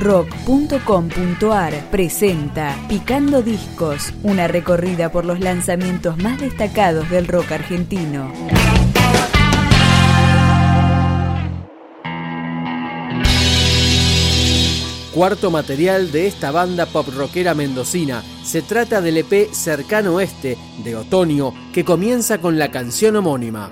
rock.com.ar presenta Picando Discos, una recorrida por los lanzamientos más destacados del rock argentino. Cuarto material de esta banda pop rockera mendocina. Se trata del EP Cercano Oeste de Otoño que comienza con la canción homónima.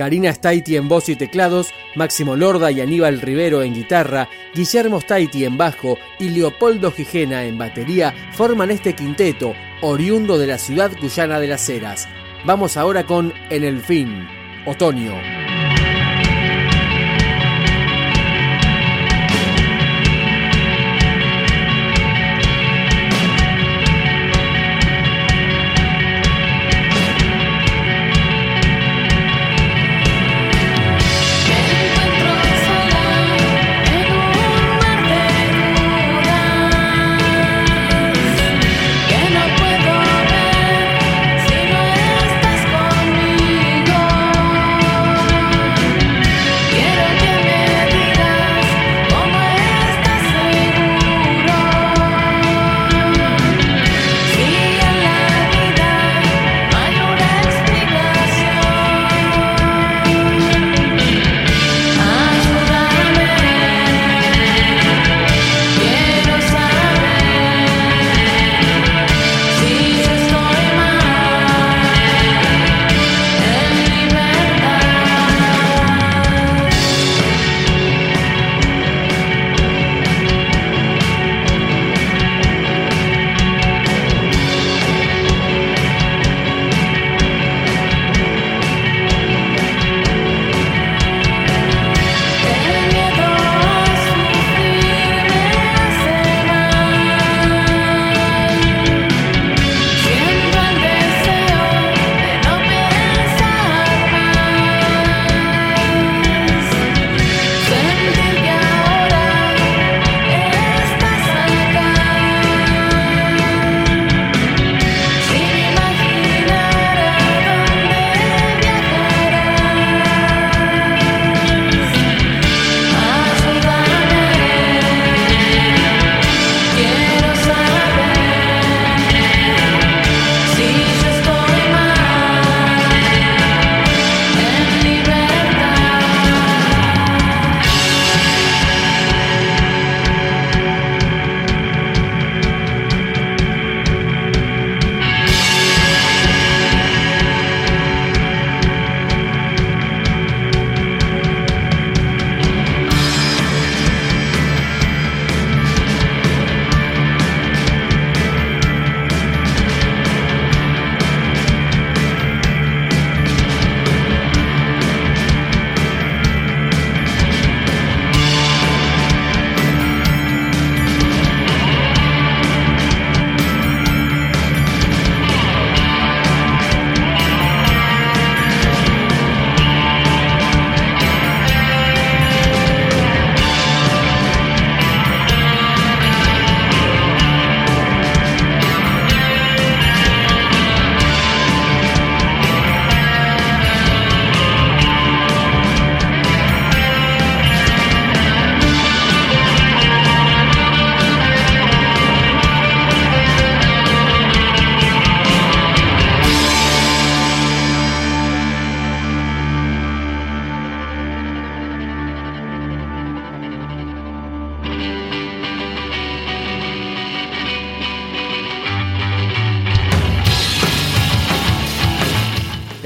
Karina Staiti en voz y teclados, Máximo Lorda y Aníbal Rivero en guitarra, Guillermo Staiti en bajo y Leopoldo Gijena en batería forman este quinteto, oriundo de la ciudad cuyana de las Heras. Vamos ahora con En el fin, Otoño.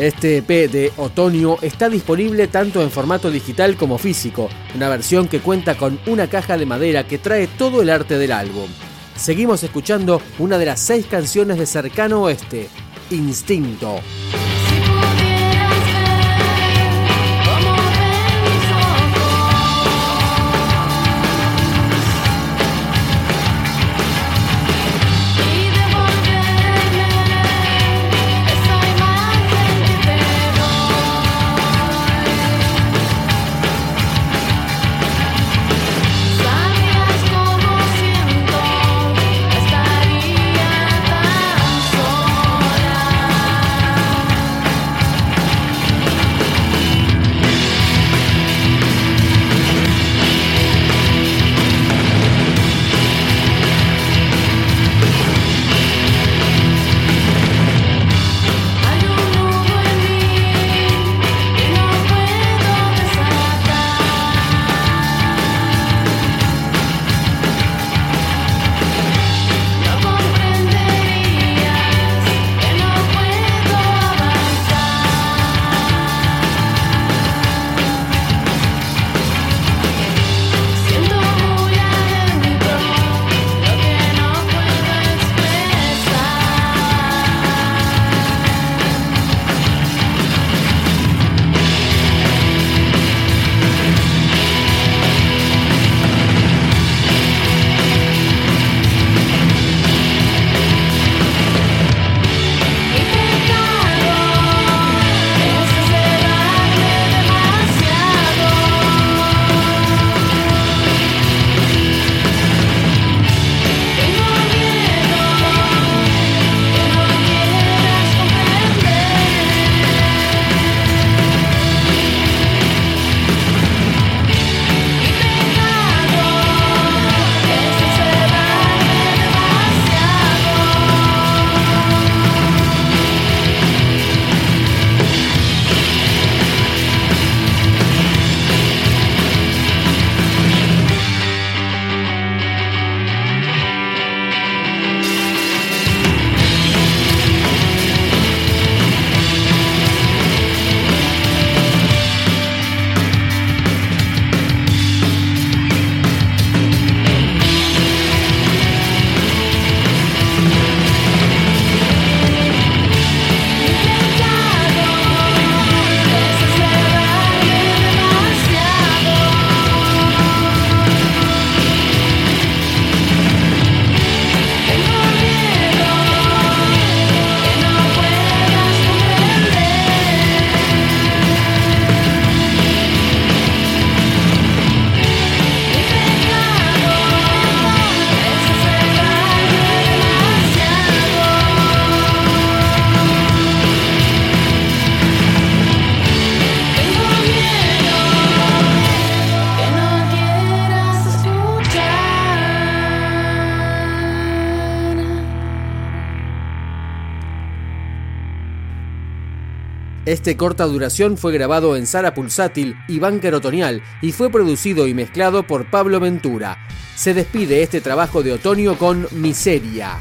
Este EP de Otoño está disponible tanto en formato digital como físico, una versión que cuenta con una caja de madera que trae todo el arte del álbum. Seguimos escuchando una de las seis canciones de Cercano Oeste, Instinto. Este corta duración fue grabado en sala pulsátil y banca Otonial y fue producido y mezclado por Pablo Ventura. Se despide este trabajo de otoño con Miseria.